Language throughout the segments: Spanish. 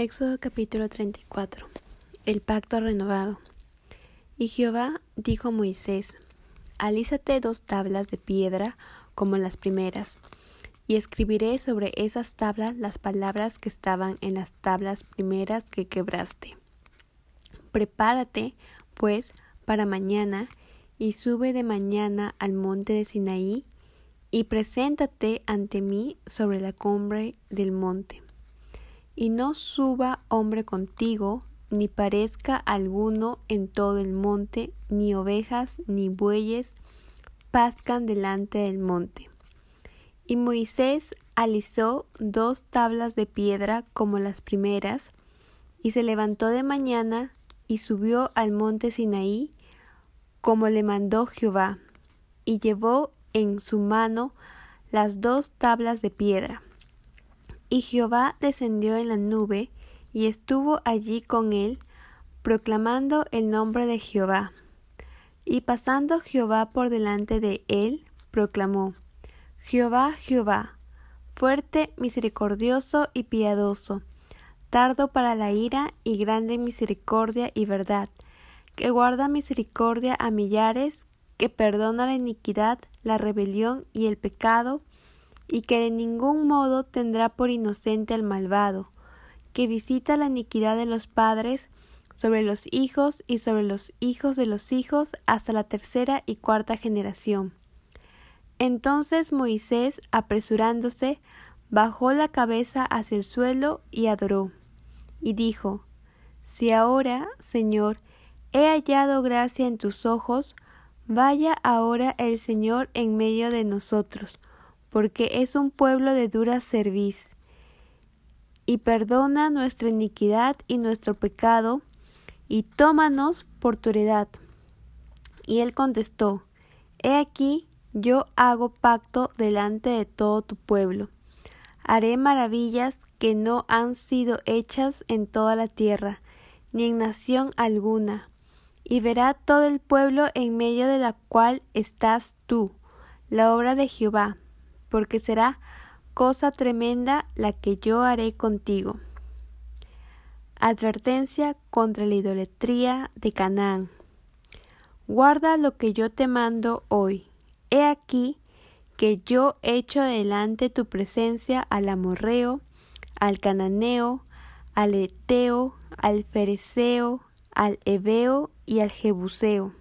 Éxodo capítulo 34 El pacto renovado. Y Jehová dijo a Moisés Alízate dos tablas de piedra como las primeras, y escribiré sobre esas tablas las palabras que estaban en las tablas primeras que quebraste. Prepárate, pues, para mañana, y sube de mañana al monte de Sinaí, y preséntate ante mí sobre la cumbre del monte y no suba hombre contigo, ni parezca alguno en todo el monte, ni ovejas, ni bueyes, pascan delante del monte. Y Moisés alisó dos tablas de piedra como las primeras, y se levantó de mañana y subió al monte Sinaí, como le mandó Jehová, y llevó en su mano las dos tablas de piedra. Y Jehová descendió en la nube, y estuvo allí con él, proclamando el nombre de Jehová. Y pasando Jehová por delante de él, proclamó Jehová, Jehová, fuerte, misericordioso y piadoso, tardo para la ira y grande misericordia y verdad, que guarda misericordia a millares, que perdona la iniquidad, la rebelión y el pecado, y que de ningún modo tendrá por inocente al malvado, que visita la iniquidad de los padres sobre los hijos y sobre los hijos de los hijos hasta la tercera y cuarta generación. Entonces Moisés, apresurándose, bajó la cabeza hacia el suelo y adoró, y dijo Si ahora, Señor, he hallado gracia en tus ojos, vaya ahora el Señor en medio de nosotros, porque es un pueblo de dura cerviz, y perdona nuestra iniquidad y nuestro pecado, y tómanos por tu heredad. Y él contestó, He aquí, yo hago pacto delante de todo tu pueblo. Haré maravillas que no han sido hechas en toda la tierra, ni en nación alguna, y verá todo el pueblo en medio de la cual estás tú, la obra de Jehová, porque será cosa tremenda la que yo haré contigo. Advertencia contra la idolatría de Canaán. Guarda lo que yo te mando hoy. He aquí que yo echo delante tu presencia al amorreo, al cananeo, al eteo, al fereceo, al ebeo y al jebuseo.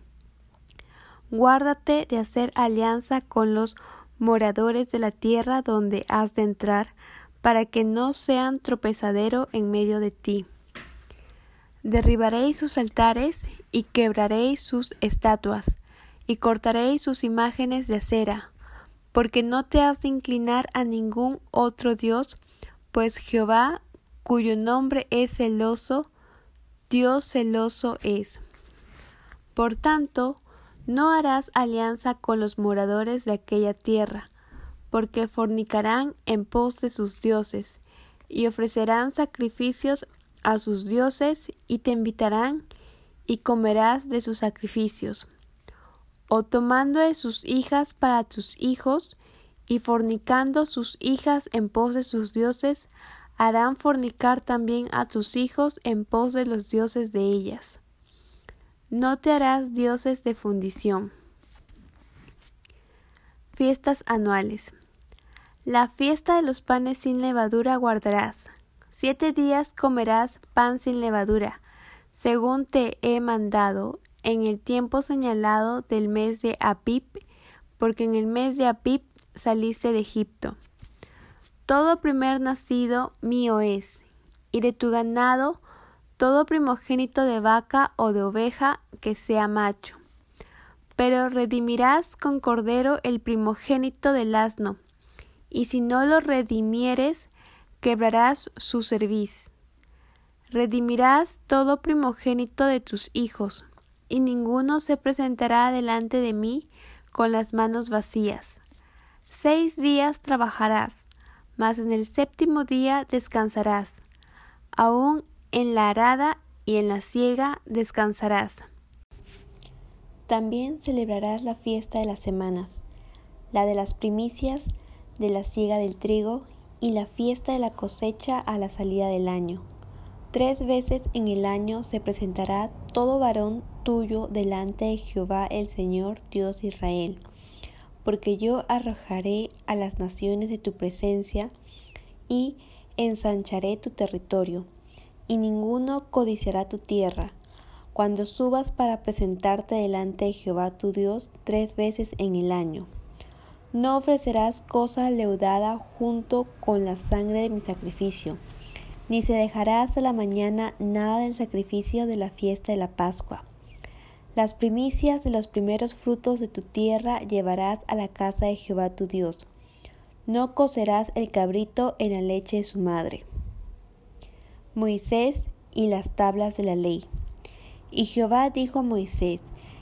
Guárdate de hacer alianza con los moradores de la tierra donde has de entrar, para que no sean tropezadero en medio de ti. Derribaréis sus altares y quebraréis sus estatuas, y cortaréis sus imágenes de acera, porque no te has de inclinar a ningún otro Dios, pues Jehová, cuyo nombre es celoso, Dios celoso es. Por tanto, no harás alianza con los moradores de aquella tierra, porque fornicarán en pos de sus dioses, y ofrecerán sacrificios a sus dioses, y te invitarán, y comerás de sus sacrificios. O tomando de sus hijas para tus hijos, y fornicando sus hijas en pos de sus dioses, harán fornicar también a tus hijos en pos de los dioses de ellas. No te harás dioses de fundición. Fiestas anuales. La fiesta de los panes sin levadura guardarás. Siete días comerás pan sin levadura, según te he mandado, en el tiempo señalado del mes de Abib, porque en el mes de Abib saliste de Egipto. Todo primer nacido mío es, y de tu ganado todo primogénito de vaca o de oveja que sea macho. Pero redimirás con cordero el primogénito del asno, y si no lo redimieres, quebrarás su cerviz. Redimirás todo primogénito de tus hijos, y ninguno se presentará delante de mí con las manos vacías. Seis días trabajarás, mas en el séptimo día descansarás. Aún en la arada y en la siega descansarás. También celebrarás la fiesta de las semanas, la de las primicias de la siega del trigo y la fiesta de la cosecha a la salida del año. Tres veces en el año se presentará todo varón tuyo delante de Jehová el Señor Dios Israel, porque yo arrojaré a las naciones de tu presencia y ensancharé tu territorio, y ninguno codiciará tu tierra, cuando subas para presentarte delante de Jehová tu Dios tres veces en el año. No ofrecerás cosa leudada junto con la sangre de mi sacrificio ni se dejará hasta la mañana nada del sacrificio de la fiesta de la Pascua. Las primicias de los primeros frutos de tu tierra llevarás a la casa de Jehová tu Dios. No cocerás el cabrito en la leche de su madre. Moisés y las tablas de la ley. Y Jehová dijo a Moisés,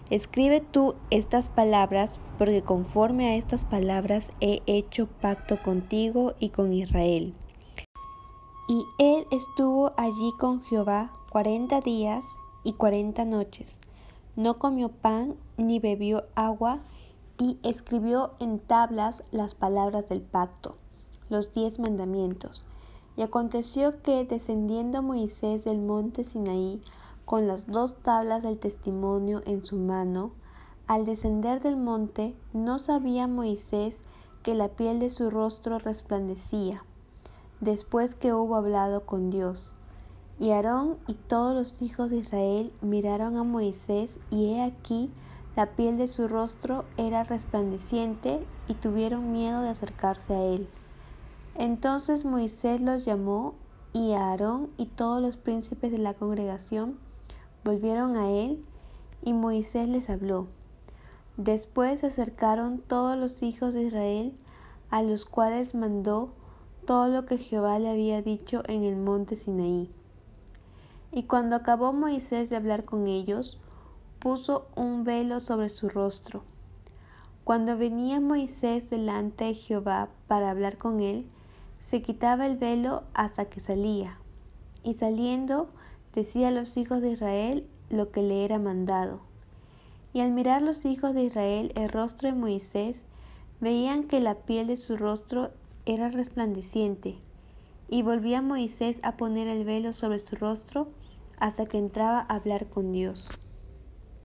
Escribe tú estas palabras, porque conforme a estas palabras he hecho pacto contigo y con Israel. Y él estuvo allí con Jehová cuarenta días y cuarenta noches. No comió pan ni bebió agua, y escribió en tablas las palabras del pacto, los diez mandamientos. Y aconteció que, descendiendo Moisés del monte Sinaí, con las dos tablas del testimonio en su mano, al descender del monte, no sabía Moisés que la piel de su rostro resplandecía después que hubo hablado con Dios. Y Aarón y todos los hijos de Israel miraron a Moisés, y he aquí la piel de su rostro era resplandeciente, y tuvieron miedo de acercarse a él. Entonces Moisés los llamó, y Aarón y todos los príncipes de la congregación volvieron a él, y Moisés les habló. Después se acercaron todos los hijos de Israel, a los cuales mandó todo lo que Jehová le había dicho en el monte Sinaí. Y cuando acabó Moisés de hablar con ellos, puso un velo sobre su rostro. Cuando venía Moisés delante de Jehová para hablar con él, se quitaba el velo hasta que salía, y saliendo decía a los hijos de Israel lo que le era mandado. Y al mirar los hijos de Israel el rostro de Moisés, veían que la piel de su rostro era resplandeciente, y volvía Moisés a poner el velo sobre su rostro hasta que entraba a hablar con Dios.